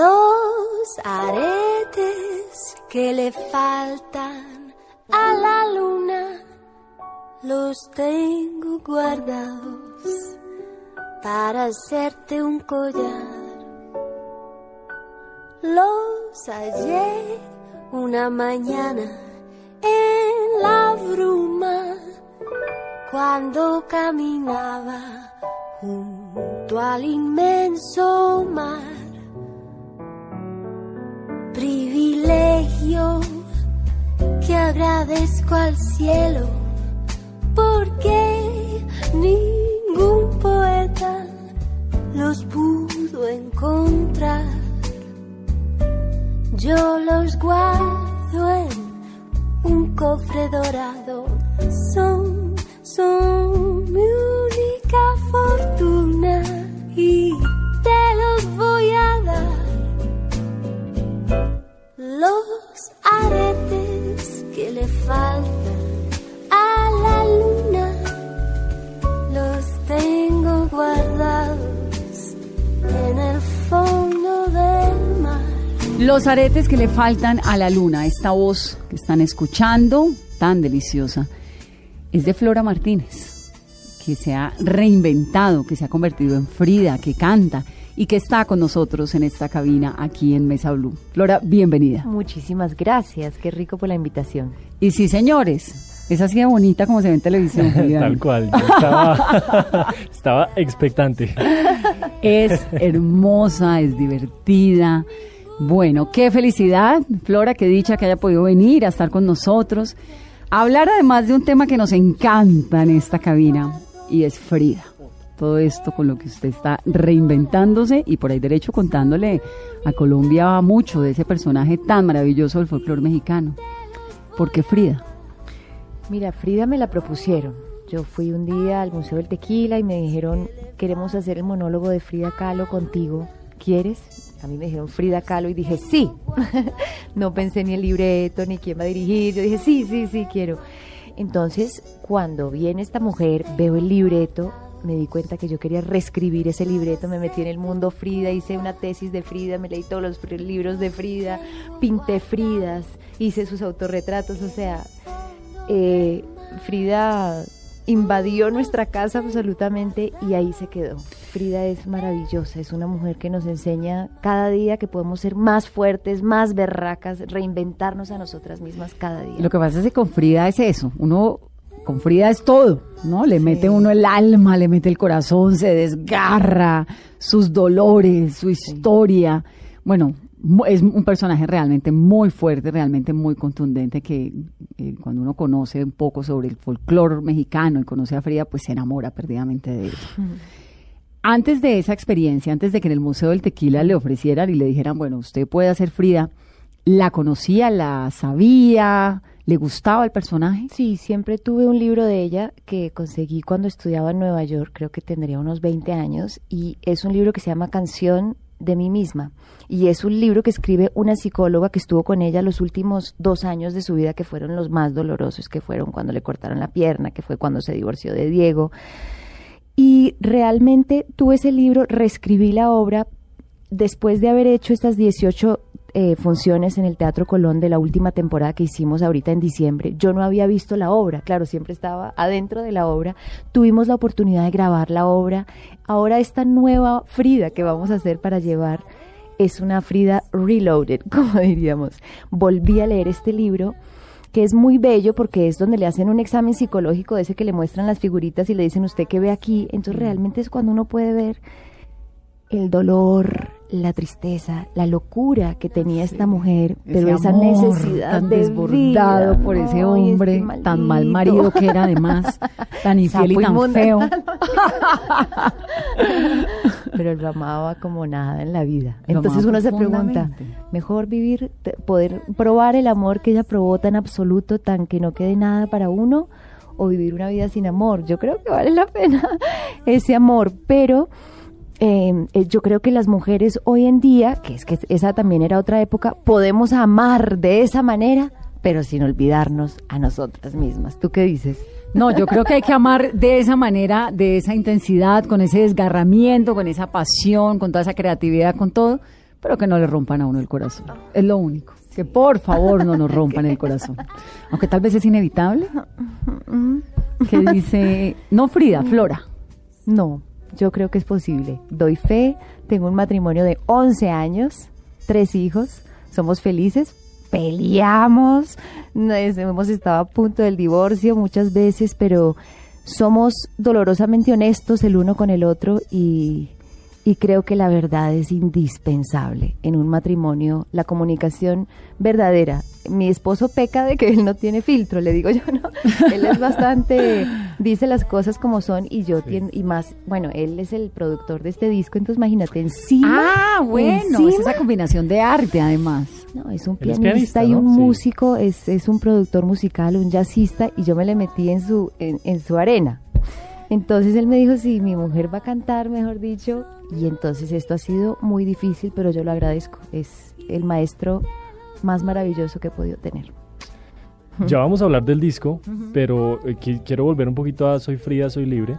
Los aretes que le faltan a la luna los tengo guardados para hacerte un collar. Los hallé una mañana en la bruma cuando caminaba junto al inmenso mar que agradezco al cielo porque ningún poeta los pudo encontrar. Yo los guardo en un cofre dorado, son, son mi única fortuna y le faltan a la luna los tengo guardados en el fondo del mar. Los aretes que le faltan a la luna, esta voz que están escuchando, tan deliciosa, es de Flora Martínez, que se ha reinventado, que se ha convertido en Frida, que canta y que está con nosotros en esta cabina aquí en Mesa Blue. Flora, bienvenida. Muchísimas gracias, qué rico por la invitación. Y sí, señores, es así de bonita como se ve en televisión. Tal cual, estaba, estaba expectante. Es hermosa, es divertida. Bueno, qué felicidad, Flora, qué dicha que haya podido venir a estar con nosotros. A hablar además de un tema que nos encanta en esta cabina y es Frida todo esto con lo que usted está reinventándose y por ahí derecho contándole a Colombia mucho de ese personaje tan maravilloso del folclore mexicano. ¿Por qué Frida? Mira, Frida me la propusieron. Yo fui un día al Museo del Tequila y me dijeron, queremos hacer el monólogo de Frida Kahlo contigo. ¿Quieres? A mí me dijeron Frida Kahlo y dije, sí. no pensé ni el libreto, ni quién va a dirigir. Yo dije, sí, sí, sí, quiero. Entonces, cuando viene esta mujer, veo el libreto me di cuenta que yo quería reescribir ese libreto, me metí en el mundo Frida, hice una tesis de Frida, me leí todos los libros de Frida, pinté Fridas, hice sus autorretratos, o sea, eh, Frida invadió nuestra casa absolutamente y ahí se quedó. Frida es maravillosa, es una mujer que nos enseña cada día que podemos ser más fuertes, más berracas, reinventarnos a nosotras mismas cada día. Lo que pasa es que con Frida es eso, uno con Frida es todo, ¿no? Le mete uno el alma, le mete el corazón, se desgarra, sus dolores, su historia. Bueno, es un personaje realmente muy fuerte, realmente muy contundente, que eh, cuando uno conoce un poco sobre el folclore mexicano y conoce a Frida, pues se enamora perdidamente de él. Antes de esa experiencia, antes de que en el Museo del Tequila le ofrecieran y le dijeran, bueno, usted puede hacer Frida, ¿la conocía, la sabía? ¿Le gustaba el personaje? Sí, siempre tuve un libro de ella que conseguí cuando estudiaba en Nueva York, creo que tendría unos 20 años, y es un libro que se llama Canción de mí misma. Y es un libro que escribe una psicóloga que estuvo con ella los últimos dos años de su vida, que fueron los más dolorosos, que fueron cuando le cortaron la pierna, que fue cuando se divorció de Diego. Y realmente tuve ese libro, reescribí la obra después de haber hecho estas 18 eh, funciones en el Teatro Colón de la última temporada que hicimos ahorita en diciembre. Yo no había visto la obra, claro, siempre estaba adentro de la obra. Tuvimos la oportunidad de grabar la obra. Ahora esta nueva Frida que vamos a hacer para llevar es una Frida reloaded, como diríamos. Volví a leer este libro que es muy bello porque es donde le hacen un examen psicológico de ese que le muestran las figuritas y le dicen usted qué ve aquí. Entonces realmente es cuando uno puede ver el dolor, la tristeza, la locura que tenía esta mujer, pero esa necesidad tan de desbordado vida. por ese Ay, hombre, este tan mal marido que era además, tan infiel y tan feo. pero lo amaba como nada en la vida. Lo Entonces uno se pregunta, mejor vivir, poder probar el amor que ella probó tan absoluto, tan que no quede nada para uno, o vivir una vida sin amor. Yo creo que vale la pena ese amor, pero eh, eh, yo creo que las mujeres hoy en día, que es que esa también era otra época, podemos amar de esa manera, pero sin olvidarnos a nosotras mismas. ¿Tú qué dices? No, yo creo que hay que amar de esa manera, de esa intensidad, con ese desgarramiento, con esa pasión, con toda esa creatividad, con todo, pero que no le rompan a uno el corazón. Es lo único. Que por favor no nos rompan el corazón. Aunque tal vez es inevitable. Que dice, no Frida, Flora. No, yo creo que es posible. Doy fe, tengo un matrimonio de 11 años, tres hijos, somos felices, peleamos, no es- hemos estado a punto del divorcio muchas veces, pero somos dolorosamente honestos el uno con el otro y, y creo que la verdad es indispensable en un matrimonio, la comunicación verdadera. Mi esposo peca de que él no tiene filtro, le digo yo, no. Él es bastante, dice las cosas como son y yo tien- y más, bueno, él es el productor de este disco, entonces imagínate, encima. Ah, bueno, es esa combinación de arte además. no, es un es pianista, y ¿no? un Sí. músico, es, es un productor musical, un jazzista, y yo me le metí en su, en, en su arena. Entonces él me dijo, sí, mi mujer va a cantar, mejor dicho, y entonces esto ha sido muy difícil, pero yo lo agradezco. Es el maestro más maravilloso que he podido tener. Ya vamos a hablar del disco, pero eh, qui- quiero volver un poquito a Soy Frida, Soy Libre.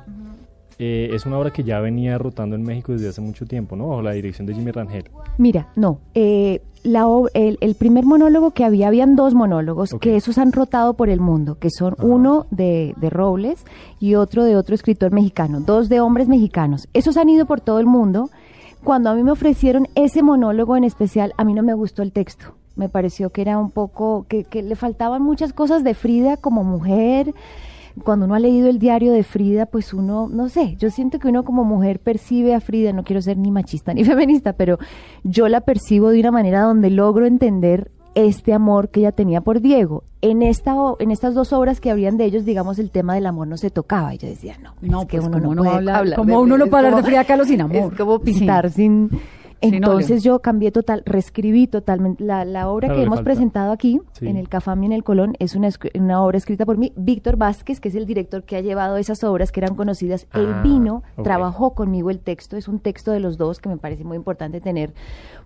Eh, es una obra que ya venía rotando en México desde hace mucho tiempo, ¿no? Bajo la dirección de Jimmy Rangel. Mira, no, eh, la, el, el primer monólogo que había, habían dos monólogos, que esos han rotado por el mundo, que son Ajá. uno de, de Robles y otro de otro escritor mexicano, dos de hombres mexicanos. Esos han ido por todo el mundo. Cuando a mí me ofrecieron ese monólogo en especial, a mí no me gustó el texto. Me pareció que era un poco, que, que le faltaban muchas cosas de Frida como mujer. Cuando uno ha leído el diario de Frida, pues uno, no sé, yo siento que uno como mujer percibe a Frida, no quiero ser ni machista ni feminista, pero yo la percibo de una manera donde logro entender este amor que ella tenía por Diego. En esta en estas dos obras que habrían de ellos, digamos, el tema del amor no se tocaba. Y yo decía, no, No, es que pues, uno ¿cómo no no puede habla- hablar cómo de- uno no puede hablar de como- Frida Kahlo sin amor? Es como pintar sin... Sí, Entonces yo cambié total, reescribí totalmente la, la obra Claro, que hemos falta. presentado aquí Sí. en el Cafam y en el Colón es una, una obra escrita por mí, Víctor Vázquez, que es el director que ha llevado esas obras que eran conocidas. Él Ah, vino, ok. trabajó conmigo el texto, es un texto de los dos que me parece muy importante tener,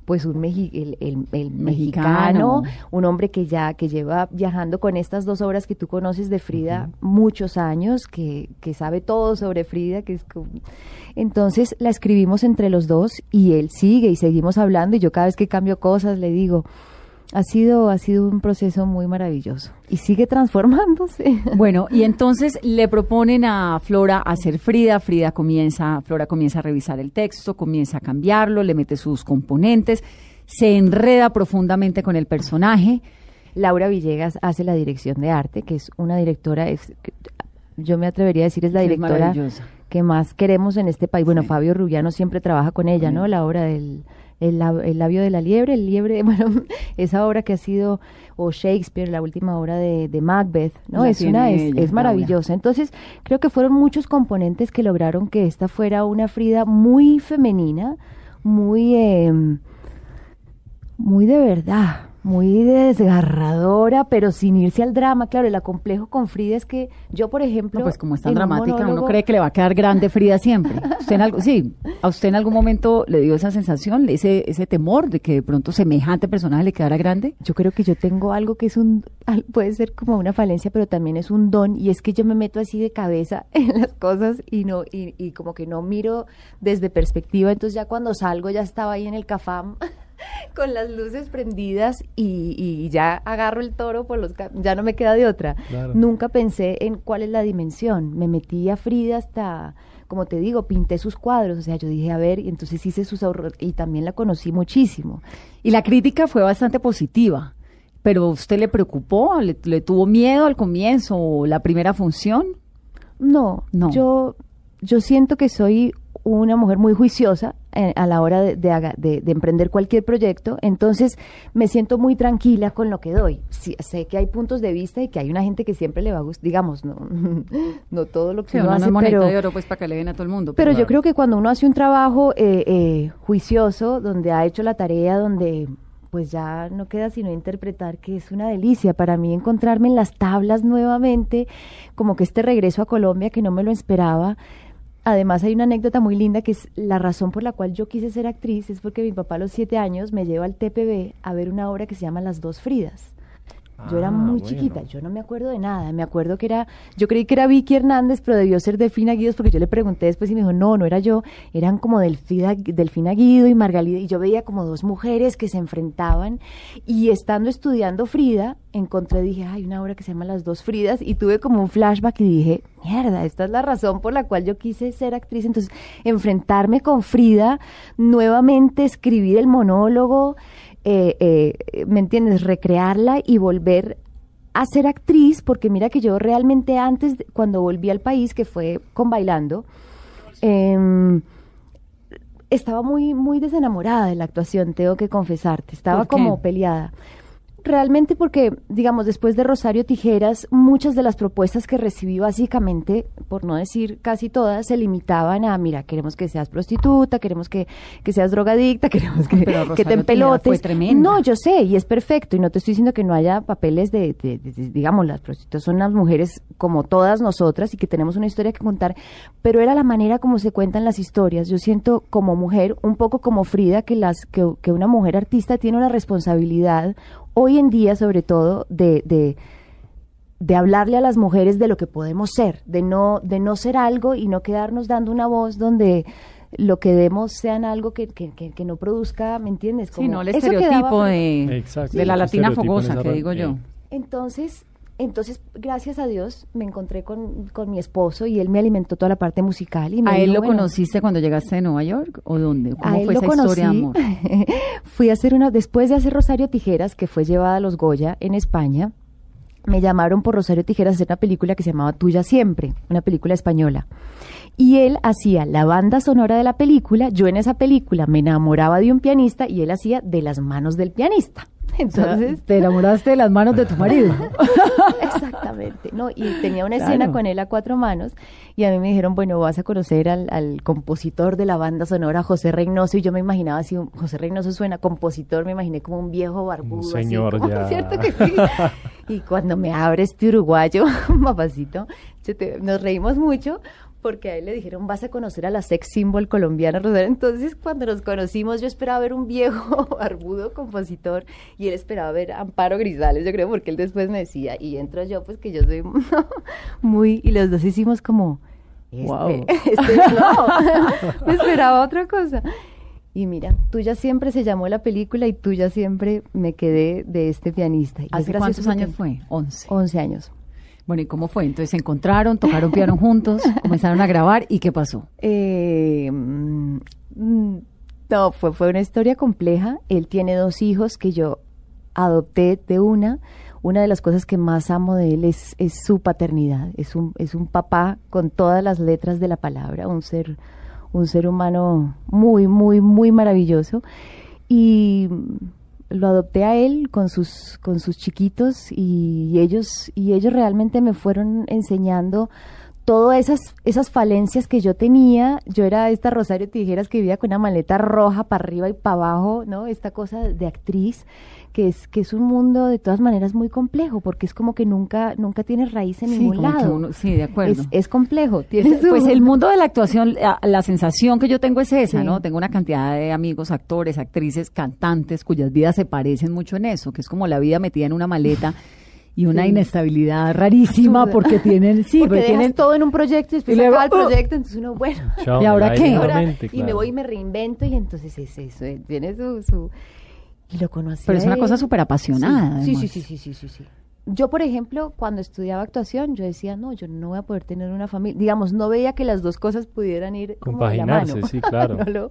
pues un meji- el, el- el Mexicano. mexicano, un hombre que ya que lleva viajando con estas dos obras que tú conoces de Frida muchos años, que, que sabe todo sobre Frida, que es como- entonces la escribimos entre los dos y él sigue y seguimos hablando y yo cada vez que cambio cosas le digo, ha sido, ha sido un proceso muy maravilloso y sigue transformándose. Bueno, y entonces le proponen a Flora hacer Frida, Frida comienza, Flora comienza a revisar el texto, comienza a cambiarlo, le mete sus componentes, se enreda profundamente con el personaje. Laura Villegas hace la dirección de arte, que es una directora, es- yo me atrevería a decir es la es directora que más queremos en este país. Bueno, Sí. Fabio Rubiano siempre trabaja con ella, ¿no? La obra del el, el labio de la liebre, el liebre, bueno, esa obra que ha sido, o Shakespeare, la última obra de, de Macbeth, ¿no? La es una, es, ella, es maravillosa. Entonces, creo que fueron muchos componentes que lograron que esta fuera una Frida muy femenina, muy, eh, muy de verdad, muy desgarradora, pero sin irse al drama. Claro, el acomplejo con Frida es que yo, por ejemplo... No, pues como es tan un dramática, uno cree que le va a quedar grande Frida siempre. Usted en algo, sí, a usted en algún momento le dio esa sensación, ese, ese temor de que de pronto semejante personaje le quedara grande. Yo creo que yo tengo algo que es un, puede ser como una falencia, pero también es un don, y es que yo me meto así de cabeza en las cosas y no, y, y como que no miro desde perspectiva, entonces ya cuando salgo ya estaba ahí en el cafam con las luces prendidas y, y ya agarro el toro por los ca- ya no me queda de otra. Claro. Nunca pensé en cuál es la dimensión. Me metí a Frida hasta, como te digo, pinté sus cuadros. O sea, yo dije, a ver, y entonces hice sus ahorros y también la conocí muchísimo. Y la crítica fue bastante positiva. Pero ¿usted le preocupó? ¿Le, le tuvo miedo al comienzo o la primera función? No, No. Yo, yo siento que soy una mujer muy juiciosa eh, a la hora de, de haga- de- de emprender cualquier proyecto, entonces me siento muy tranquila con lo que doy. Sí, sé que hay puntos de vista y que hay una gente que siempre le va a gustar, digamos, no, no todo lo que Sí, uno uno no hace, es moneda pero, de oro pues para que le den a todo el mundo. pero yo Claro. creo que cuando uno hace un trabajo eh, eh, juicioso, donde ha hecho la tarea, donde pues ya no queda sino interpretar que es una delicia para mí encontrarme en las tablas nuevamente, como que este regreso a Colombia que no me lo esperaba. Además hay una anécdota muy linda que es la razón por la cual yo quise ser actriz es porque mi papá a los siete años me lleva al TPB a ver una obra que se llama Las dos Fridas. Yo era Ah, muy bueno. chiquita, yo no me acuerdo de nada. Me acuerdo que era, yo creí que era Vicky Hernández, pero debió ser Delfina Guidos porque yo le pregunté después y me dijo, no, no era yo, eran como Delfina, Delfina Guido y Margalida. Y yo veía como dos mujeres que se enfrentaban. Y estando estudiando Frida, encontré, dije, hay una obra que se llama Las dos Fridas. Y tuve como un flashback y dije, mierda, esta es la razón por la cual yo quise ser actriz. Entonces, enfrentarme con Frida, nuevamente escribir el monólogo eh, eh, ¿me entiendes? Recrearla y volver a ser actriz, porque mira que yo realmente antes, cuando volví al país, que fue con Bailando, em, estaba muy, muy desenamorada de la actuación, tengo que confesarte, estaba como peleada. Realmente porque, digamos, después de Rosario Tijeras, muchas de las propuestas que recibí básicamente, por no decir casi todas, se limitaban a, mira, queremos que seas prostituta, queremos que, que seas drogadicta, queremos que, que te empelotes. No, yo sé, y es perfecto, y no te estoy diciendo que no haya papeles de, de- de- de- digamos, las prostitutas son las mujeres como todas nosotras y que tenemos una historia que contar, pero era la manera como se cuentan las historias. Yo siento como mujer, un poco como Frida, que, las, que, que una mujer artista tiene una responsabilidad, hoy en día sobre todo, de... de de hablarle a las mujeres de lo que podemos ser, de no, de no ser algo y no quedarnos dando una voz donde lo que demos sean algo que, que, que- que no produzca, ¿me entiendes? Sí, Como no el estereotipo de, Exacto, de la latina fogosa, que digo yo. Entonces, entonces, gracias a Dios, me encontré con, con mi esposo y él me alimentó toda la parte musical. Y me ¿A él dijo, lo bueno, conociste cuando llegaste de Nueva York o dónde? ¿Cómo a él fue lo esa conocí. historia de amor? Fui a hacer una, después de hacer Rosario Tijeras, que fue llevada a los Goya en España, me llamaron por Rosario Tijeras a hacer una película que se llamaba Tuya Siempre, una película española. Y él hacía la banda sonora de la película, yo en esa película me enamoraba de un pianista y él hacía de las manos del pianista. Entonces, te enamoraste de las manos de tu marido. Exactamente, ¿no? Y tenía una Claro. escena con él a cuatro manos y a mí me dijeron, bueno, vas a conocer al, al compositor de la banda sonora, José Reynoso, y yo me imaginaba así, un- José Reynoso suena compositor, me imaginé como un viejo barbudo. así, señor como, ya. ¿Cierto que sí? y cuando me abre este uruguayo, papacito, te- nos reímos mucho porque a él le dijeron, vas a conocer a la sex symbol colombiana, Rosario. Entonces, cuando nos conocimos, yo esperaba ver un viejo barbudo compositor y él esperaba ver a Amparo Grisales, yo creo, porque él después me decía, y entro yo, pues que yo soy muy, y los dos hicimos como, este, Wow. este, no, me esperaba otra cosa. Y mira, tuya siempre se llamó la película y tuya siempre me quedé de este pianista. Y ¿Hace cuántos años fue? Once. 11 años. Bueno, ¿y cómo fue? Entonces se encontraron, tocaron piano juntos, comenzaron a grabar y ¿qué pasó? Eh, mm, no, fue, fue una historia compleja. Él tiene dos hijos que yo adopté de una. Una de las cosas que más amo de él es, es su paternidad. Es un, es un papá con todas las letras de la palabra, un ser, un ser humano muy, muy, muy maravilloso. Y lo adopté a él con sus, con sus chiquitos y ellos, y ellos realmente me fueron enseñando todas esas, esas falencias que yo tenía, yo era esta Rosario Tijeras que vivía con una maleta roja para arriba y para abajo, ¿no? Esta cosa de actriz, que es, que es un mundo de todas maneras muy complejo, porque es como que nunca, nunca tienes raíz en Sí, ningún lado. uno- sí, de acuerdo. Es, es complejo. Pues el mundo de la actuación, la, la sensación que yo tengo es esa, Sí. ¿no? Tengo una cantidad de amigos, actores, actrices, cantantes, cuyas vidas se parecen mucho en eso, que es como la vida metida en una maleta y una Sí. inestabilidad rarísima Absurda. porque tienen, sí, porque tienen todo en un proyecto y después Y luego, acaba el ¡oh! proyecto, entonces uno, bueno, Chao, ¿Y ahora me qué? ahora- y me voy y me reinvento y entonces es eso, eh, tiene su, su... Y lo conocí. Pero a es una él. cosa súper apasionada. Sí, sí, sí, sí, sí, sí, sí. Yo, por ejemplo, cuando estudiaba actuación, yo decía, no, yo no voy a poder tener una familia. Digamos, no veía que las dos cosas pudieran ir como de la mano. Compaginarse, sí, claro. No lo-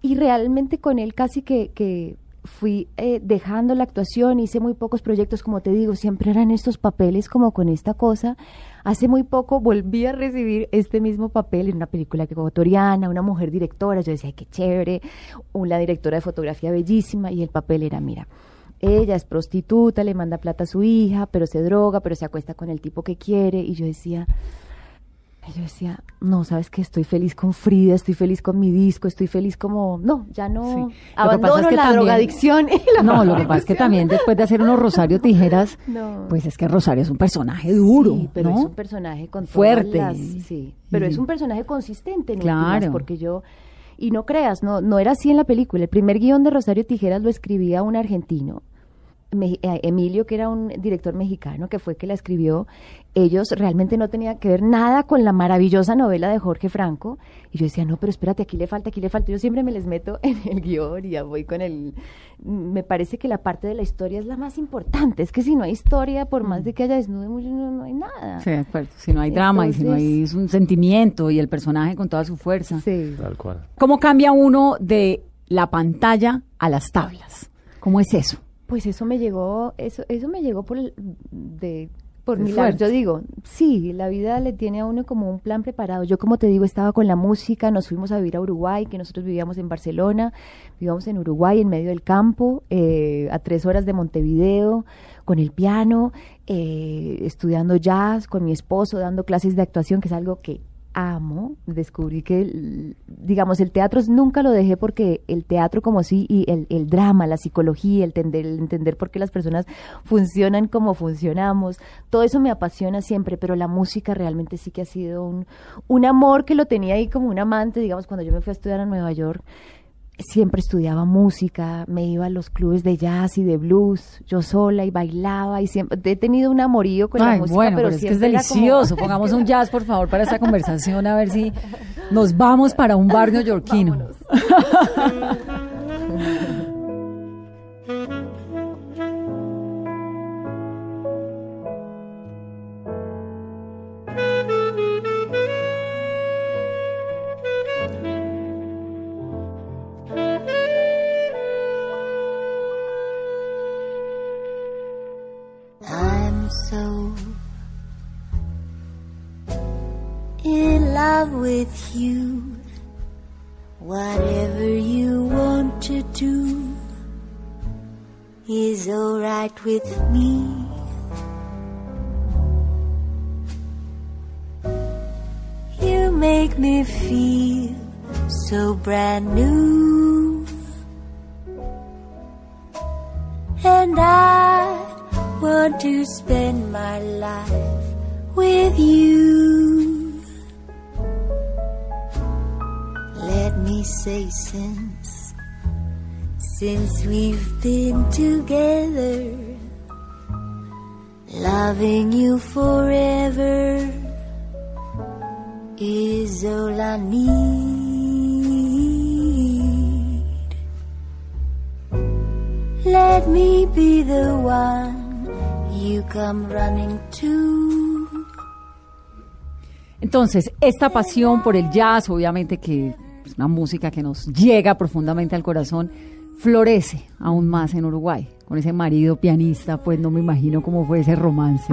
Y realmente con él casi que, que fui eh, dejando la actuación, hice muy pocos proyectos, como te digo, siempre eran estos papeles como con esta cosa. Hace muy poco volví a recibir este mismo papel en una película ecuatoriana, una mujer directora, yo decía, ay, qué chévere, una directora de fotografía bellísima, y el papel era, mira, ella es prostituta, le manda plata a su hija, pero se droga, pero se acuesta con el tipo que quiere, y yo decía, y yo decía, no, sabes que estoy feliz con Frida, estoy feliz con mi disco, estoy feliz como, no, ya no, Sí. Abandono pasa es que la también- drogadicción. y la No, lo que pasa es que también después de hacer unos Rosario Tijeras, No. pues es que Rosario es un personaje duro, Sí, pero ¿no? es un personaje con Fuerte. las- sí, pero es un personaje consistente en Claro. últimas, porque yo y no creas, no no era así en la película. El primer guion de Rosario Tijeras lo escribía un argentino. Me- eh, Emilio, que era un director mexicano, que fue que la escribió, ellos realmente no tenían que ver nada con la maravillosa novela de Jorge Franco. Y yo decía, no, pero espérate, aquí le falta, aquí le falta. Yo siempre me les meto en el guion y ya voy con el... Me parece que la parte de la historia es la más importante. Es que si no hay historia, por más de que haya desnudo, mucho, no, no hay nada. Sí, de acuerdo. Si no hay drama y si no hay es un sentimiento y el personaje con toda su fuerza. Sí. Tal cual. ¿Cómo cambia uno de la pantalla a las tablas? ¿Cómo es eso? Pues eso me llegó, eso, eso me llegó por el- de por milagro. fuerte. Yo digo, sí, la vida le tiene a uno como un plan preparado. Yo, como te digo, estaba con la música, nos fuimos a vivir a Uruguay, que nosotros vivíamos en Barcelona, vivíamos en Uruguay, en medio del campo, eh, a tres horas de Montevideo, con el piano, eh, estudiando jazz, con mi esposo, dando clases de actuación, que es algo que amo. Descubrí que, digamos, el teatro nunca lo dejé porque el teatro como así, y el, el drama, la psicología, el entender, el entender por qué las personas funcionan como funcionamos, todo eso me apasiona siempre, pero la música realmente sí que ha sido un, un amor que lo tenía ahí como un amante, digamos, cuando yo me fui a estudiar a Nueva York, siempre estudiaba música, me iba a los clubes de jazz y de blues, yo sola y bailaba y siempre he tenido un amorío con la Ay, música, bueno, pero, pero es que es era como- delicioso. Pongamos un jazz, por favor, para esta conversación, a ver si nos vamos para un bar neoyorquino. with me. You make me feel so brand new. And I want to spend my life with you. Let me say since, since we've been together, loving you forever is all I need. Let me be the one you come running to. Entonces, esta pasión por el jazz, obviamente que es una música que nos llega profundamente al corazón, florece aún más en Uruguay. Con ese marido pianista, pues no me imagino cómo fue ese romance.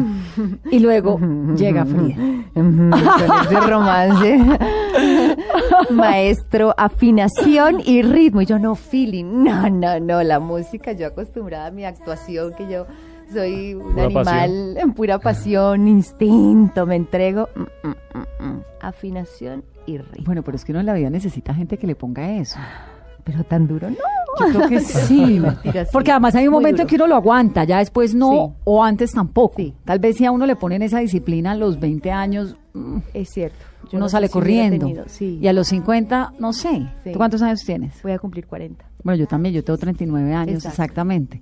Y luego llega Frida. Con ese romance. Maestro, afinación y ritmo. Y yo no, feeling. No, no, no. La música, yo acostumbrada a mi actuación, que yo soy un Pura animal en pura pasión, instinto, me entrego. Mm, mm, mm. Afinación y ritmo. Bueno, pero es que uno en la vida necesita gente que le ponga eso. Pero tan duro, no. Yo creo que sí. Porque además hay un Muy momento duro. que uno lo aguanta, ya después no, Sí. o antes tampoco. Sí. Tal vez si a uno le ponen esa disciplina a los 20 años, mm, Es cierto. Yo uno no sale corriendo. tenido- sí. Y a los 50, no sé. ¿Tú cuántos años tienes? Voy a cumplir 40. Bueno, yo también, yo tengo 39 años Exacto. exactamente.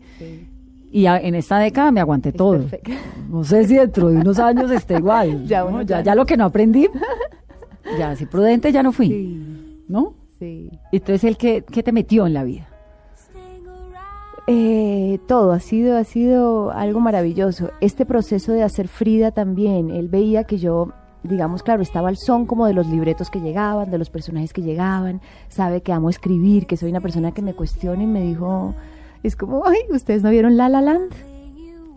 Y a- en esta década me aguanté Es todo. perfecto. No sé si dentro de unos años esté igual. Ya ¿no? ya, lo que no aprendí, ya, si prudente ya no fui, Sí, ¿no? sí. Entonces, ¿el que, qué te metió en la vida? Eh, todo ha sido, ha sido algo maravilloso. Este proceso de hacer Frida también, él veía que yo, digamos, claro, estaba al son como de los libretos que llegaban, de los personajes que llegaban, sabe que amo escribir, que soy una persona que me cuestiona y me dijo, es como, ay, ¿ustedes no vieron La La Land?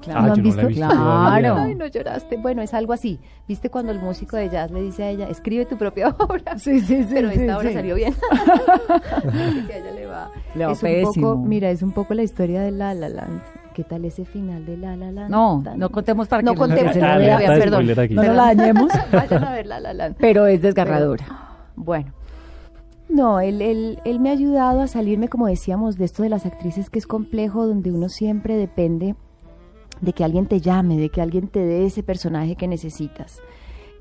Ah, ¿Lo han yo no la he visto? visto Claro. Ay, no lloraste. Bueno, es algo así. ¿Viste cuando el músico de jazz le dice a ella, escribe tu propia obra? Sí, sí, sí. Pero sí, esta obra sí. salió bien. Así que a ella le va. Le va es un pésimo. poco, mira, es un poco la historia de La La Land. ¿Qué tal ese final de La La Land? No, no contemos para No que contemos. se la Ah, perdón. No nos la dañemos. Vayan a ver La La Land. Pero es desgarradora. Bueno, no, él, él, él me ha ayudado a salirme, como decíamos, de esto de las actrices que es complejo, donde uno siempre depende de que alguien te llame, de que alguien te dé ese personaje que necesitas.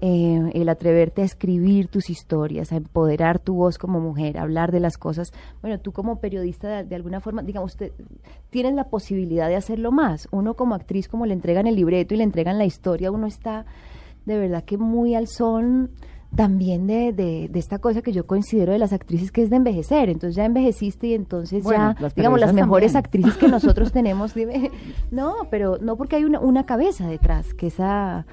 Eh, el atreverte a escribir tus historias, a empoderar tu voz como mujer, a hablar de las cosas. Bueno, tú como periodista, de, alguna forma, digamos, te- tienes la posibilidad de hacerlo más. Uno como actriz, como le entregan el libreto y le entregan la historia, uno está de verdad que muy al son también de, de, de esta cosa que yo considero de las actrices que es de envejecer. Entonces ya envejeciste y entonces Bueno, ya, las digamos, las mejores también. actrices que nosotros tenemos, dime, no, pero no porque hay una, una cabeza detrás, que esa,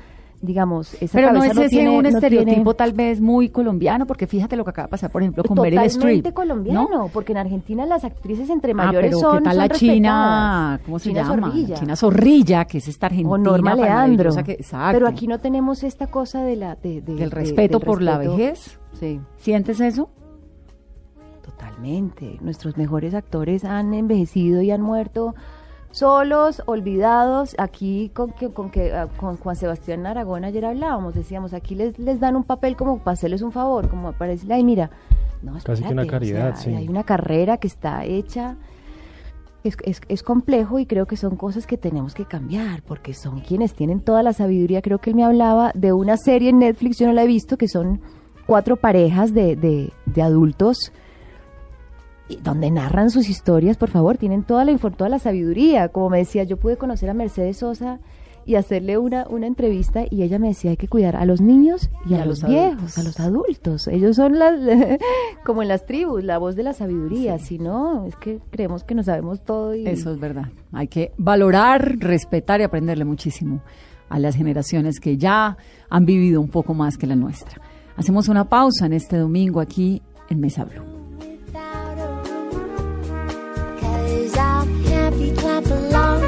digamos, esa Pero no es ese tiene- un no estereotipo tiene- tal vez muy colombiano, porque fíjate lo que acaba de pasar, por ejemplo, con Meryl Streep. Totalmente colombiano, ¿no? porque en Argentina las actrices entre Ah, mayores pero son ¿qué tal la China? ¿Cómo se China llama? Zorrilla. La China Zorrilla, que es esta argentina. o Norma Leandro. que- exacto. Pero aquí no tenemos esta cosa de la de, de- Del de- respeto del por la vejez. Sí. ¿Sientes eso? Totalmente. Nuestros mejores actores han envejecido y han muerto solos, olvidados. Aquí con que, con que ah, con Juan Sebastián Aragón ayer hablábamos, decíamos, aquí les, les dan un papel como para hacerles un favor, como para decirle, ay, mira, no, Casi que una espérate, o caridad, sea, sí. Hay una carrera que está hecha. Es, es, es complejo y creo que son cosas que tenemos que cambiar porque son quienes tienen toda la sabiduría. Creo que él me hablaba de una serie en Netflix, yo no la he visto, que son cuatro parejas de, de, de adultos donde narran sus historias, por favor, tienen toda la toda la sabiduría. Como me decía, yo pude conocer a Mercedes Sosa y hacerle una, una entrevista y ella me decía hay que cuidar a los niños y a, los, viejos, a los adultos. Ellos son las como en las tribus, la voz de la sabiduría. Si no, es que creemos que no sabemos todo y Eso es verdad. Hay que valorar, respetar y aprenderle muchísimo a las generaciones que ya han vivido un poco más que la nuestra. Hacemos una pausa en este domingo aquí en Mesa Blue. belong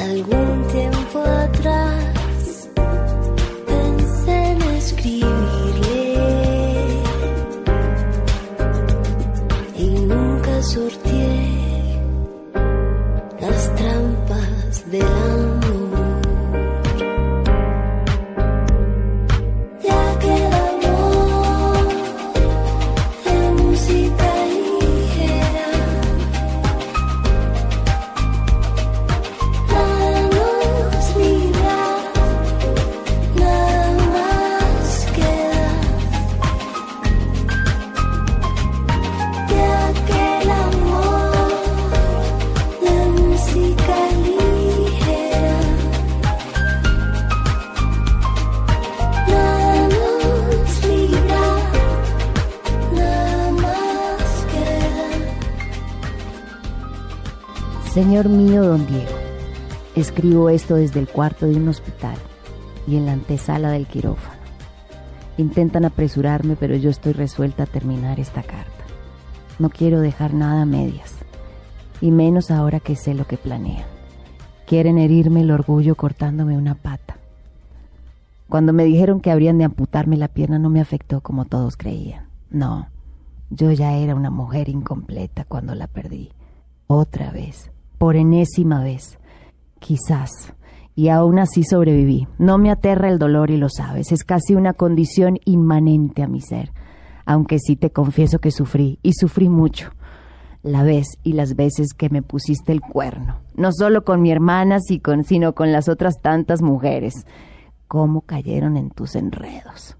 Algún tiempo Señor mío, don Diego, escribo esto desde el cuarto de un hospital y en la antesala del quirófano. Intentan apresurarme, pero yo estoy resuelta a terminar esta carta. No quiero dejar nada a medias, y menos ahora que sé lo que planean. Quieren herirme el orgullo cortándome una pata. Cuando me dijeron que habrían de amputarme la pierna no me afectó como todos creían. No, yo ya era una mujer incompleta cuando la perdí. Otra vez, por enésima vez. Quizás. Y aún así sobreviví. No me aterra el dolor y lo sabes. Es casi una condición inmanente a mi ser. Aunque sí te confieso que sufrí, y sufrí mucho. La vez y las veces que me pusiste el cuerno. No solo con mi hermana, sino con las otras tantas mujeres. Cómo cayeron en tus enredos.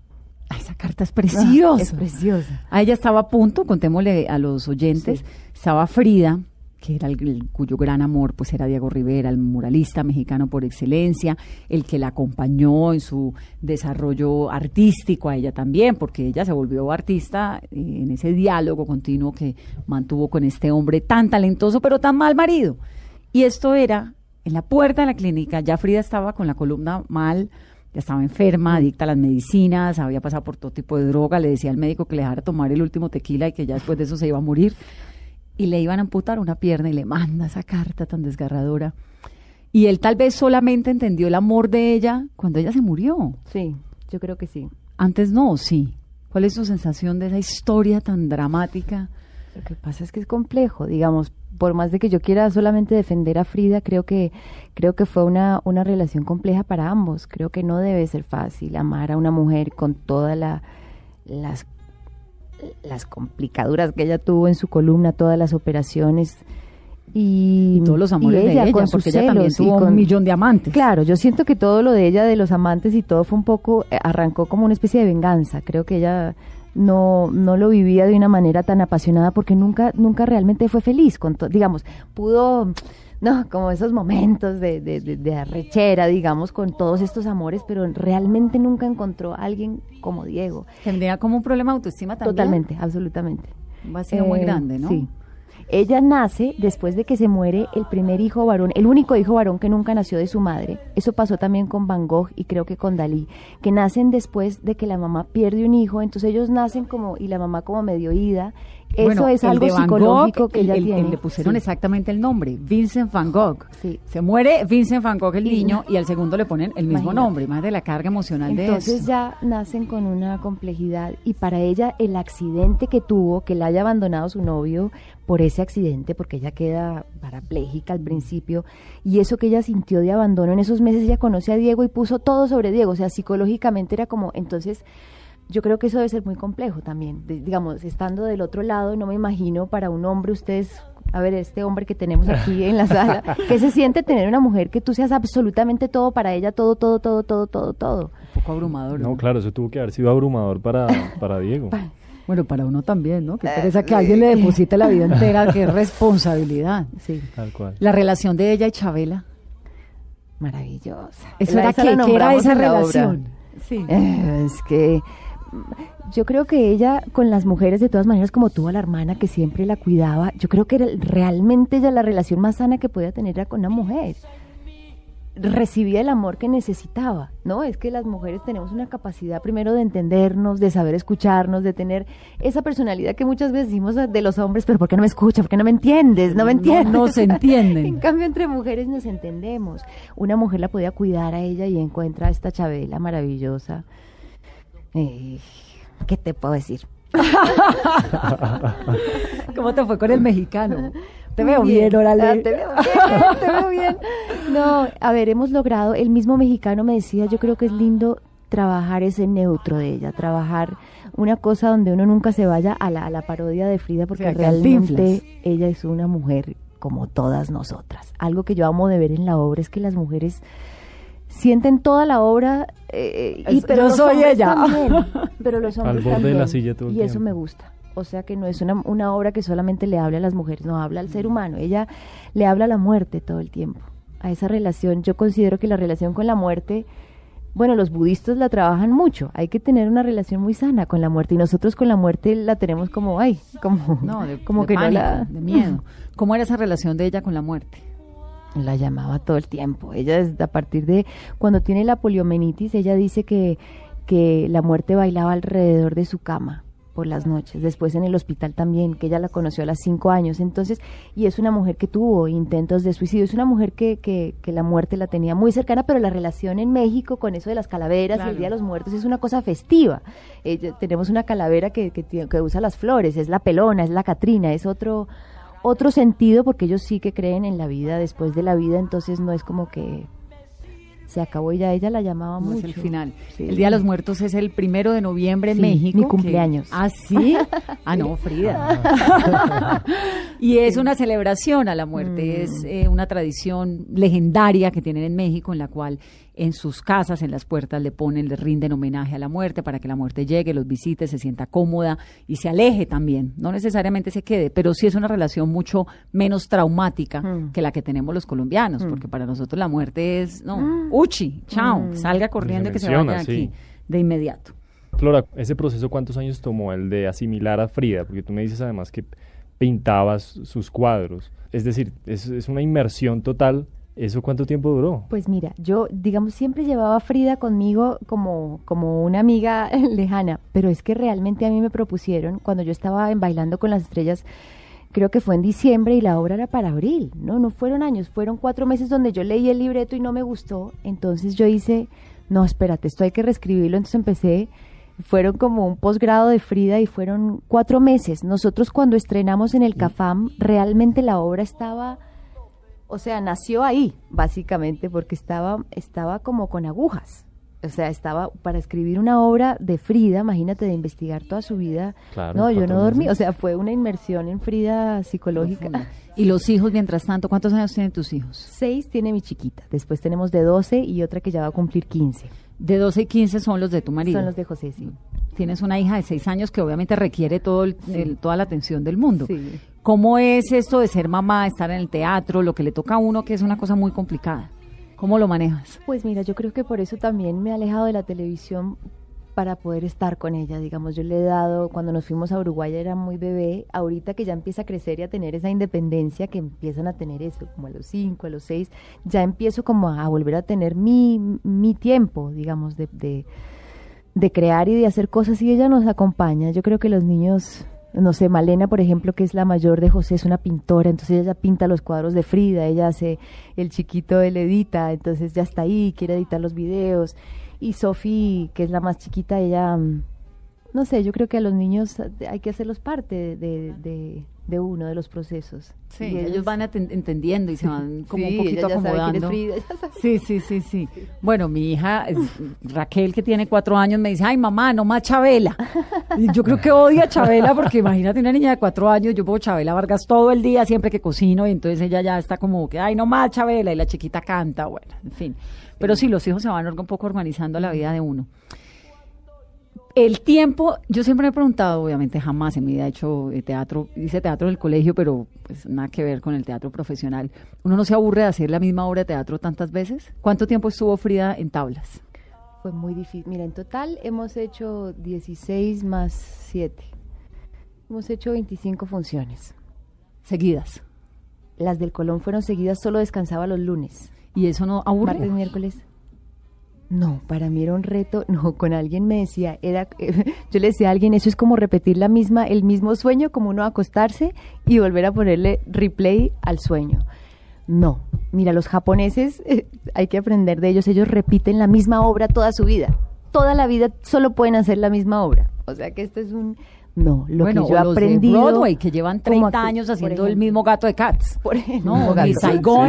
Ay, esa carta es preciosa. Ah, Es preciosa. A ella estaba a punto, contémosle a los oyentes, Sí. estaba Frida, que era el, cuyo gran amor pues era Diego Rivera, el muralista mexicano por excelencia, el que la acompañó en su desarrollo artístico a ella también, porque ella se volvió artista eh, en ese diálogo continuo que mantuvo con este hombre tan talentoso pero tan mal marido. Y esto era en la puerta de la clínica, ya Frida estaba con la columna mal, ya estaba enferma, adicta a las medicinas, había pasado por todo tipo de droga, le decía al médico que le dejara tomar el último tequila y que ya después de eso se iba a morir. Y le iban a amputar una pierna y le manda esa carta tan desgarradora. Y él tal vez solamente entendió el amor de ella cuando ella se murió. Sí, yo creo que sí. Antes no, sí. ¿Cuál es su sensación de esa historia tan dramática? Lo que pasa es que es complejo, digamos, por más de que yo quiera solamente defender a Frida, creo que creo que fue una, una relación compleja para ambos. Creo que no debe ser fácil amar a una mujer con todas la, las las complicaduras que ella tuvo en su columna, todas las operaciones y, Y todos los amores de ella, con porque ella también tuvo con- un millón de amantes. Claro, yo siento que todo lo de ella, de los amantes y todo fue un poco, eh, arrancó como una especie de venganza. Creo que ella no, no lo vivía de una manera tan apasionada porque nunca, nunca realmente fue feliz. Con digamos, pudo, no, como esos momentos de, de, de- de arrechera, digamos, con todos estos amores, pero realmente nunca encontró a alguien como Diego. Tendría como un problema de autoestima también. Totalmente, absolutamente. Un vacío muy Eh, grande, ¿no? Sí. Ella nace después de que se muere el primer hijo varón, el único hijo varón que nunca nació de su madre. Eso pasó también con Van Gogh y creo que con Dalí, que nacen después de que la mamá pierde un hijo, entonces ellos nacen como y la mamá como medio ida. Eso Bueno, es algo psicológico Gogh, que el- ella el- tiene. el le pusieron Sí. exactamente el nombre, Vincent Van Gogh. Sí. Se muere Vincent Van Gogh el niño y al segundo le ponen el mismo Imagínate. nombre, más de la carga emocional de Entonces eso. ya nacen con una complejidad y para ella el accidente que tuvo, que la haya abandonado su novio por ese accidente, porque ella queda parapléjica al principio, y eso que ella sintió de abandono en esos meses, ella conoce a Diego y puso todo sobre Diego, o sea, psicológicamente era como, entonces yo creo que eso debe ser muy complejo también, de- digamos, estando del otro lado, no me imagino para un hombre, ustedes, a ver, este hombre que tenemos aquí en la sala, que se siente tener una mujer que tú seas absolutamente todo para ella, todo, todo, todo, todo, todo, todo. Un poco abrumador. No, claro, eso tuvo que haber sido abrumador para, para Diego. Bueno, para uno también, ¿no? Que Eh, pereza que alguien le deposite la vida entera, qué responsabilidad. Sí. Tal cual. La relación de ella y Chabela. Maravillosa. Eso La- era esa que, ¿qué era esa obra. relación. Sí. Eh, es que yo creo que ella con las mujeres de todas maneras como tuvo a la hermana que siempre la cuidaba, yo creo que era realmente ella la relación más sana que podía tener era con una mujer. Recibía el amor que necesitaba, ¿no? Es que las mujeres tenemos una capacidad primero de entendernos, de saber escucharnos, de tener esa personalidad que muchas veces decimos de los hombres, pero ¿por qué no me escuchas? ¿Por qué no me entiendes? No me No- entiendes. no se entienden. En cambio, entre mujeres nos entendemos. Una mujer la podía cuidar a ella y encuentra a esta Chabela maravillosa. Eh, ¿Qué te puedo decir? ¿Cómo te fue con el mexicano? Te veo bien, órale. Ah, te veo bien, te veo bien. No, a ver, hemos logrado, el mismo mexicano me decía, yo creo que es lindo trabajar ese neutro de ella, trabajar una cosa donde uno nunca se vaya a la, a la parodia de Frida, porque sea, realmente ella es una mujer como todas nosotras. Algo que yo amo de ver en la obra es que las mujeres sienten toda la obra eh, y Es- pero yo los soy hombres ella. también, pero los hombres borde de la silla todo el y eso me gusta o sea que no es una, una obra que solamente le habla a las mujeres no habla al ser humano ella le habla a la muerte todo el tiempo a esa relación yo considero que la relación con la muerte bueno, los budistas la trabajan mucho. Hay que tener una relación muy sana con la muerte y nosotros con la muerte la tenemos como, ay, como, No, de, como de que pánico, no la, de miedo. ¿Cómo era esa relación de ella con la muerte? La llamaba todo el tiempo. Ella desde a partir de cuando tiene la poliomenitis, ella dice que, que la muerte bailaba alrededor de su cama por las noches, después en el hospital también, que ella la conoció a los cinco años, entonces, y es una mujer que tuvo intentos de suicidio, es una mujer que, que, que la muerte la tenía muy cercana, pero la relación en México con eso de las calaveras y el Día de los Muertos es una cosa festiva. Eh, tenemos una calavera que, que, que usa las flores, es la pelona, es la Catrina, es otro otro sentido porque ellos sí que creen en la vida después de la vida, entonces no es como que se acabó y ya ella la llamaba No mucho. es el final. Sí. El Día de los Muertos es el primero de noviembre en Sí, México. mi cumpleaños. Ah, sí. Ah, no, Frida. y es una celebración a la muerte. Mm. Es eh, una tradición legendaria que tienen en México en la cual en sus casas, en las puertas, le ponen, le rinden homenaje a la muerte para que la muerte llegue, los visite, se sienta cómoda y se aleje también. No necesariamente se quede, pero sí es una relación mucho menos traumática Mm. que la que tenemos los colombianos, porque para nosotros la muerte es, no, uchi, chao, Mm. salga corriendo y que se vaya de sí. aquí de inmediato. Flora, ese proceso cuántos años tomó el de asimilar a Frida, porque tú me dices además que pintabas sus cuadros, es decir, es, es una inmersión total. ¿Eso cuánto tiempo duró? Pues mira, yo, digamos, siempre llevaba a Frida conmigo como, como una amiga lejana, pero es que realmente a mí me propusieron, cuando yo estaba en Bailando con las Estrellas, creo que fue en diciembre y la obra era para abril, ¿no? No fueron años, fueron cuatro meses donde yo leí el libreto y no me gustó, entonces yo hice, no, espérate, esto hay que reescribirlo, entonces empecé, fueron como un posgrado de Frida y fueron cuatro meses. Nosotros cuando estrenamos en el CAFAM, realmente la obra estaba o sea, nació ahí, básicamente, porque estaba, estaba como con agujas. O sea, estaba para escribir una obra de Frida, imagínate, de investigar toda su vida. Claro, no, yo no dormí. meses. O sea, fue una inmersión en Frida psicológica. Y los hijos, mientras tanto, ¿cuántos años tienen tus hijos? Seis tiene mi chiquita. Después tenemos de 12 y otra que ya va a cumplir 15. De 12 y 15 son los de tu marido. Son los de José, sí. Tienes una hija de 6 años que obviamente requiere todo el- el- toda la atención del mundo. Sí. ¿Cómo es esto de ser mamá, estar en el teatro, lo que le toca a uno, que es una cosa muy complicada? ¿Cómo lo manejas? Pues mira, yo creo que por eso también me he alejado de la televisión para poder estar con ella. Digamos, yo le he dado, cuando nos fuimos a Uruguay era muy bebé, ahorita que ya empieza a crecer y a tener esa independencia que empiezan a tener eso, como a los cinco, a los seis, ya empiezo como a volver a tener mi, mi tiempo, digamos, de, de, de crear y de hacer cosas y ella nos acompaña. Yo creo que los niños, no sé, Malena, por ejemplo, que es la mayor de José, es una pintora, entonces ella pinta los cuadros de Frida, ella hace el chiquito, él edita, entonces ya está ahí, quiere editar los videos. Y Sofi, que es la más chiquita, ella, mm, no sé, yo creo que a los niños hay que hacerlos parte de, de uno, de los procesos. Sí, Y ellos, van entendiendo y se van como Sí, un poquito ella ya sabe quién es acomodando. Frida, ella sabe. Sí, sí, sí, sí. Bueno, mi hija es- Raquel, que tiene cuatro años, me dice, ay mamá, no más Chabela. Y yo creo que odia a Chabela porque imagínate una niña de cuatro años, yo pongo Chabela Vargas todo el día siempre que cocino y entonces ella ya está como que, ay no más Chabela y la chiquita canta, bueno, en fin. Pero sí, los hijos se van un poco organizando la vida de uno. El tiempo, yo siempre me he preguntado, obviamente jamás en mi vida he hecho eh, teatro, hice teatro en el colegio, pero pues nada que ver con el teatro profesional. ¿Uno no se aburre de hacer la misma obra de teatro tantas veces? ¿Cuánto tiempo estuvo Frida en tablas? Fue muy difícil. Mira, en total hemos hecho 16 más 7. Hemos hecho 25 funciones. Seguidas. Las del Colón fueron seguidas, solo descansaba los lunes. ¿Y eso no aburre? Martes, miércoles. No, para mí era un reto. No, con alguien me decía, era, yo le decía a alguien, eso es como repetir la misma, el mismo sueño, como uno acostarse y volver a ponerle replay al sueño. No, mira, los japoneses, hay que aprender de ellos, ellos repiten la misma obra toda su vida. Toda la vida solo pueden hacer la misma obra. O sea que esto es un... No, lo bueno, que yo he o los aprendido... de Broadway, que llevan como 30 actu- años haciendo el mismo gato de Cats. Por ejemplo, No, gato. Sí,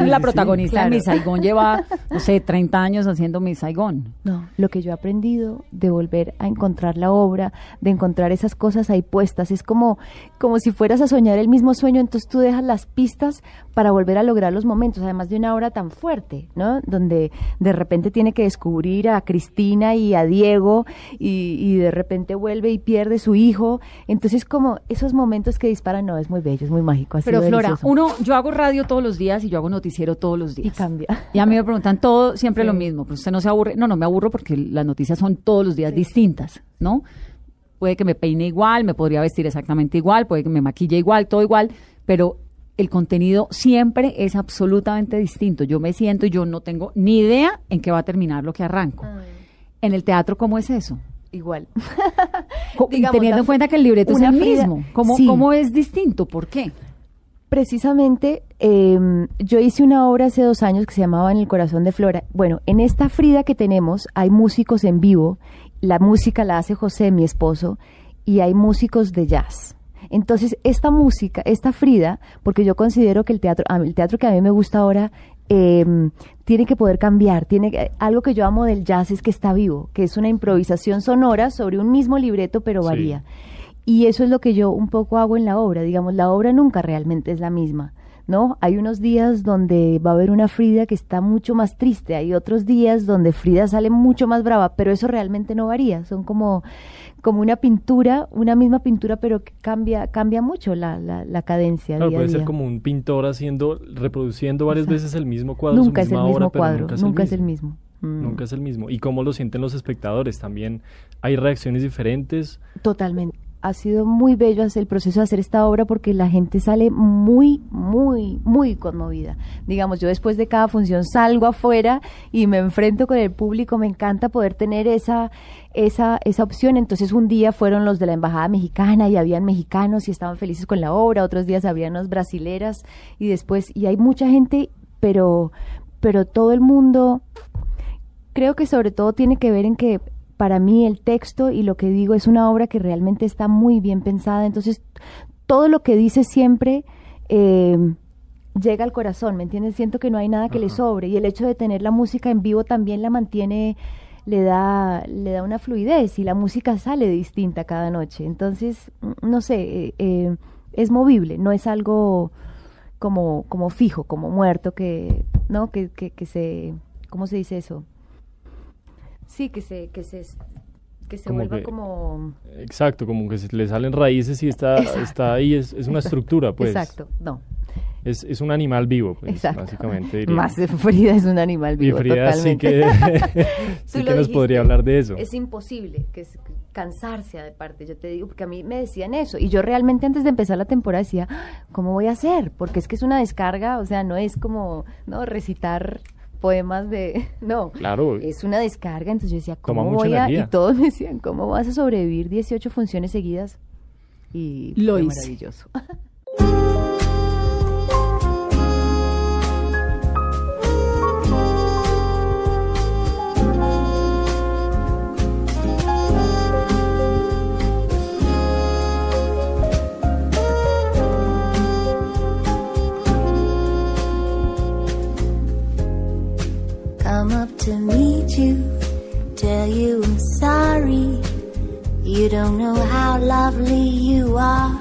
la sí, protagonista claro. de Miss Saigon lleva, no sé, 30 años haciendo Miss Saigon. No, lo que yo he aprendido de volver a encontrar la obra, de encontrar esas cosas ahí puestas, es como, como si fueras a soñar el mismo sueño, entonces tú dejas las pistas para volver a lograr los momentos, además de una obra tan fuerte, ¿no? Donde de repente tiene que descubrir a Cristina y a Diego y, y de repente vuelve y pierde su hijo, entonces como esos momentos que disparan, no, es muy bello, es muy mágico. Pero Flora, delicioso. uno, yo hago radio todos los días y yo hago noticiero todos los días. Y cambia. Y a mí me preguntan todo, siempre Sí. lo mismo. Pues usted no se aburre. No, no me aburro porque las noticias son todos los días distintas, ¿no? Puede que me peine igual, me podría vestir exactamente igual, puede que me maquille igual, todo igual, pero el contenido siempre es absolutamente distinto. Yo me siento y yo no tengo ni idea en qué va a terminar lo que arranco. En el teatro, ¿cómo es eso? Igual. Digamos, teniendo en cuenta que el libreto es el Frida- mismo. ¿Cómo, Sí. ¿Cómo es distinto? ¿Por qué? Precisamente, eh, yo hice una obra hace dos años que se llamaba En el corazón de Flora. Bueno, en esta Frida que tenemos hay músicos en vivo, la música la hace José, mi esposo, y hay músicos de jazz. Entonces, esta música, esta Frida, porque yo considero que el teatro, el teatro que a mí me gusta ahora, eh, tiene que poder cambiar. Tiene que- algo que yo amo del jazz es que está vivo, que es una improvisación sonora sobre un mismo libreto, pero Sí. varía. Y eso es lo que yo un poco hago en la obra. Digamos, la obra nunca realmente es la misma, ¿no? Hay unos días donde va a haber una Frida que está mucho más triste, hay otros días donde Frida sale mucho más brava, pero eso realmente no varía. Son como, como una pintura, una misma pintura, pero que cambia, cambia mucho la, la, la cadencia. Claro, día a puede ser como un pintor haciendo, reproduciendo varias Exacto. veces el mismo cuadro, Nunca su es el mismo cuadro, nunca es nunca el es el mismo. mismo. Mm, Nunca es el mismo. ¿Y cómo lo sienten los espectadores? También hay reacciones diferentes. Totalmente. Ha sido muy bello hacer el proceso de hacer esta obra porque la gente sale muy, muy, muy conmovida. Digamos, yo después de cada función salgo afuera y me enfrento con el público. Me encanta poder tener esa, esa, esa opción. Entonces, un día fueron los de la embajada mexicana y habían mexicanos y estaban felices con la obra. Otros días habían unas brasileras y después, y hay mucha gente, pero, pero todo el mundo creo que sobre todo tiene que ver en que para mí el texto y lo que digo es una obra que realmente está muy bien pensada. Entonces, todo lo que dice siempre eh, llega al corazón, ¿me entiendes? Siento que no hay nada que le sobre. Y el hecho de tener la música en vivo también la mantiene, le da, le da una fluidez y la música sale distinta cada noche. Entonces, mm, no sé, eh, eh, es movible, no es algo como, como fijo, como muerto, que, ¿no? Que, que, que se, ¿cómo se dice eso? Sí, que se, que se, que se Como vuelva que- como... Exacto, como que se le salen raíces y está, Exacto. está ahí, es, es una estructura, pues. Exacto, no, Es, es un animal vivo, pues, exacto. básicamente. diría. Más Frida es un animal y vivo, Frida sí totalmente. que, sí que nos dijiste, podría hablar de eso. Es imposible que es- cansarse de parte, yo te digo, porque a mí me decían eso. Y yo realmente antes de empezar la temporada decía, "Ah, ¿cómo voy a hacer? Porque es que es una descarga, o sea, no es como no recitar poemas de... No, Claro. es una descarga. Entonces yo decía, Toma ¿cómo mucha voy a...? energía. Y todos me decían, ¿cómo vas a sobrevivir 18 funciones seguidas? Y Lo fue hice. maravilloso. to meet you, tell you I'm sorry. You don't know how lovely you are.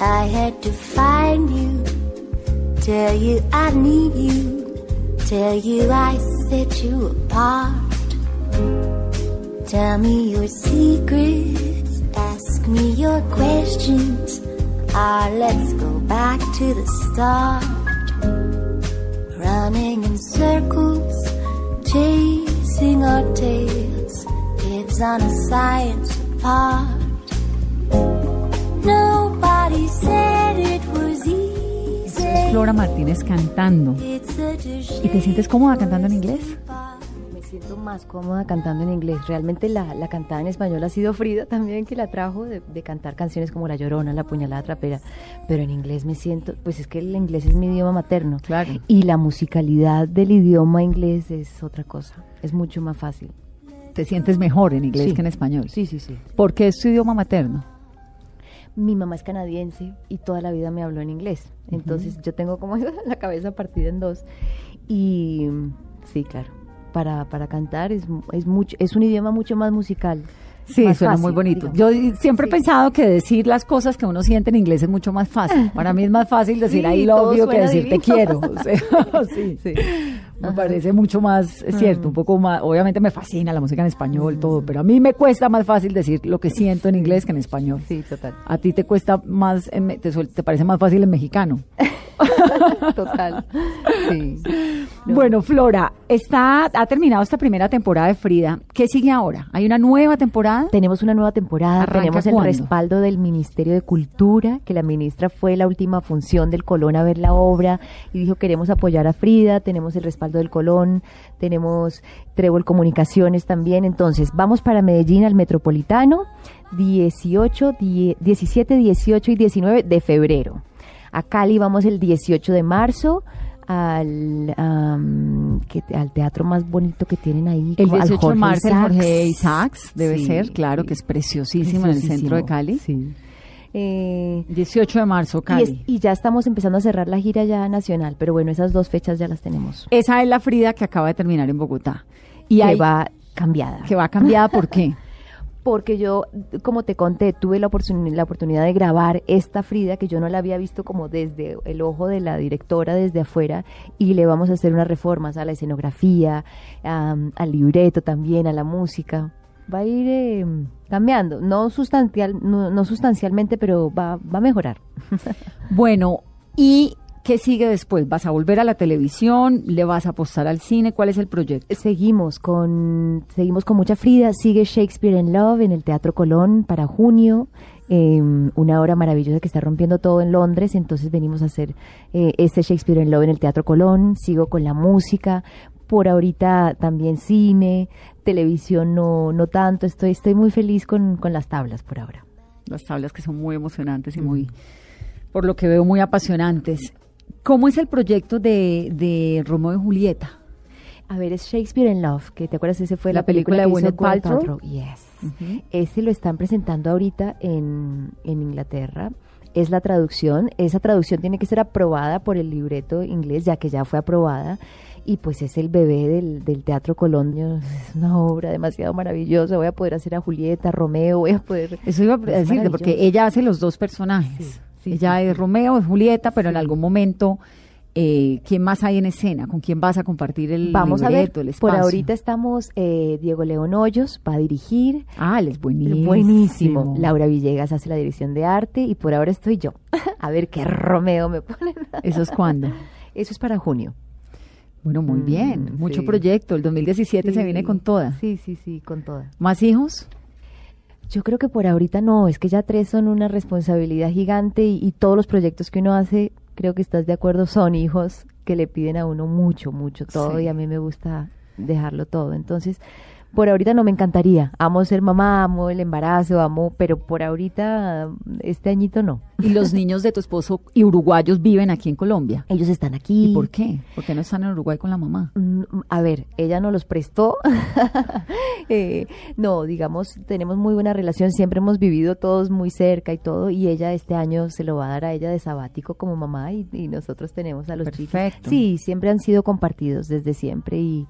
I had to find you, tell you I need you, tell you I set you apart. Tell me your secrets, ask me your questions. Ah, let's go back to the start running in circles, chasing our tails, kids on a science apart. Nobody said it was Eso es. Flora Martínez cantando. ¿Y te sientes cómoda cantando en inglés? Me siento más cómoda cantando en inglés. Realmente la, la cantada en español ha sido Frida también que la trajo de, de cantar canciones como La Llorona, La Puñalada Trapera. Pero en inglés me siento, pues es que el inglés es mi idioma materno. Claro. Y la musicalidad del idioma inglés es otra cosa. Es mucho más fácil. ¿Te sientes mejor en inglés Sí. que en español? Sí, sí, sí. ¿Por qué es tu idioma materno? Mi mamá es canadiense y toda la vida me habló en inglés. Entonces yo tengo como la cabeza partida en dos. Y sí, claro. Para, para cantar es, es, mucho, es un idioma mucho más musical. Sí, más suena fácil, muy bonito. digamos. Yo siempre he pensado que decir las cosas que uno siente en inglés es mucho más fácil. Para mí es más fácil decir Sí, I love you que decir te quiero. O sea, sí, Sí. Me Ajá. Mm. parece mucho más, es cierto, un poco más, obviamente me fascina la música en español, todo, pero a mí me cuesta más fácil decir lo que siento en inglés que en español. Sí, total. A ti te cuesta más, en me- te, te parece más fácil en mexicano. Total. Sí. No. Bueno, Flora, está, ha terminado esta primera temporada de Frida. ¿Qué sigue ahora? ¿Hay una nueva temporada? Tenemos una nueva temporada, ¿Arranca tenemos el respaldo del Ministerio de Cultura, que la ministra fue la última función del Colón a ver la obra y dijo queremos apoyar a Frida, tenemos el respaldo del Colón, tenemos Trébol Comunicaciones también, entonces vamos para Medellín al Metropolitano 18, die- 17, 18 y 19 de febrero. A Cali vamos el 18 de marzo. Al, am, que- al teatro más bonito que tienen ahí. El como al 18 de marzo, Isaacs. Jorge Isaacs, debe Sí, ser, claro, que es preciosísimo en el centro de Cali. Sí. Eh, 18 de marzo, y, es- Cali. y ya estamos empezando a cerrar la gira ya nacional, pero bueno, esas dos fechas ya las tenemos. Esa es la Frida que acaba de terminar en Bogotá. Y que hay- va cambiada. que va cambiada, ¿por qué? Porque yo, como te conté, tuve la, oportun- la oportunidad de grabar esta Frida que yo no la había visto como desde el ojo de la directora, desde afuera, y le vamos a hacer unas reformas a la escenografía, am, al libreto también, a la música. Va a ir eh, cambiando, no, sustancial, no, no sustancialmente, pero va, va a mejorar. Bueno, ¿y qué sigue después? ¿Vas a volver a la televisión? ¿Le vas a apostar al cine? ¿Cuál es el proyecto? Seguimos con, seguimos con mucha Frida. Sigue Shakespeare in Love en el Teatro Colón para junio. eh, una obra maravillosa que está rompiendo todo en Londres. Entonces venimos a hacer eh, este Shakespeare in Love en el Teatro Colón. Sigo con la música. Por ahorita también cine, televisión no, no tanto. Estoy, estoy muy feliz con, con las tablas por ahora. Las tablas que son muy emocionantes y muy, por lo que veo, muy apasionantes. ¿Cómo es el proyecto de, de Romeo y Julieta? A ver, es Shakespeare in Love, que te acuerdas, ese fue La la, película película, de Gwyneth Paltrow. Yes. Ese lo están presentando ahorita en, en Inglaterra. Es la traducción. Esa traducción tiene que ser aprobada por el libreto inglés, ya que ya fue aprobada. Y pues es el bebé del, del Teatro Colón. Es una obra demasiado maravillosa. Voy a poder hacer a Julieta, Romeo, voy a poder... Eso iba a decirte, porque ella hace los dos personajes. Sí, sí, ella sí, es. Romeo, es Julieta, pero en algún momento, eh, ¿quién más hay en escena? ¿Con quién vas a compartir el Vamos a ver. libreto, el Por ahorita estamos... eh, Diego León Hoyos va a dirigir. Ah, él es buenísimo. Buenísimo. Laura Villegas hace la dirección de arte y por ahora estoy yo. A ver qué Romeo me ponen. ¿Eso es cuándo? Eso es para junio. Bueno, muy Mm, bien. Mucho sí. proyecto. El 2017 se Sí. viene con toda. Sí, sí, sí, con toda. ¿Más hijos? Yo creo que por ahorita no, es que ya tres son una responsabilidad gigante y, y todos los proyectos que uno hace, creo que estás de acuerdo, son hijos que le piden a uno mucho, mucho todo Sí. y a mí me gusta dejarlo todo. Entonces, por ahorita no me encantaría. Amo ser mamá, amo el embarazo, amo, pero por ahorita este añito no. ¿Y los niños de tu esposo y uruguayos viven aquí en Colombia? Ellos están aquí. ¿Y por qué? ¿Por qué no están en Uruguay con la mamá? Mm, A ver, ella nos los prestó. Eh, no, digamos, tenemos muy buena relación, siempre hemos vivido todos muy cerca y todo, y ella este año se lo va a dar a ella de sabático como mamá y, y nosotros tenemos a los chicos. Perfecto. Sí, siempre han sido compartidos desde siempre y,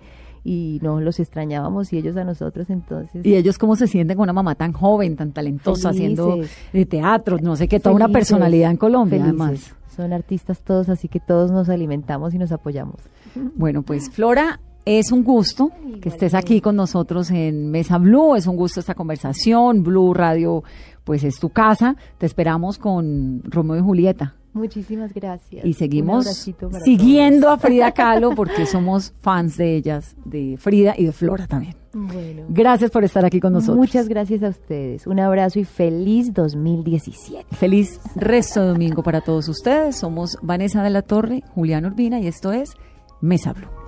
y no los extrañábamos y ellos a nosotros, entonces. ¿Y ellos cómo se sienten con una mamá tan joven, tan talentosa, haciendo de teatro, no sé qué, toda una personalidad en Colombia, felices. además? Son artistas todos, así que todos nos alimentamos y nos apoyamos. Bueno, pues Flora, es un gusto que estés aquí con nosotros en Mesa Blue, es un gusto esta conversación, Blue Radio, pues es tu casa, te esperamos con Romeo y Julieta. Muchísimas gracias. Y seguimos siguiendo a Frida Kahlo porque somos fans de ellas, de Frida y de Flora también. Bueno. Gracias por estar aquí con nosotros. Muchas gracias a ustedes. Un abrazo y feliz 2017. Feliz resto de domingo para todos ustedes. Somos Vanessa de la Torre, Julián Urbina y esto es Mesa Blue.